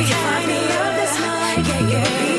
be finding of this night. Yeah, yeah.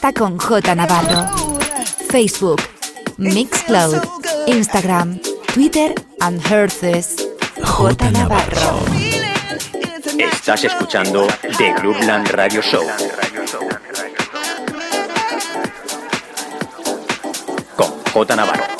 Conecta con J Navarro. Facebook, Mixcloud, Instagram, Twitter and Herces. J Navarro. Estás escuchando The Clubland Radio Show. Con J. Navarro.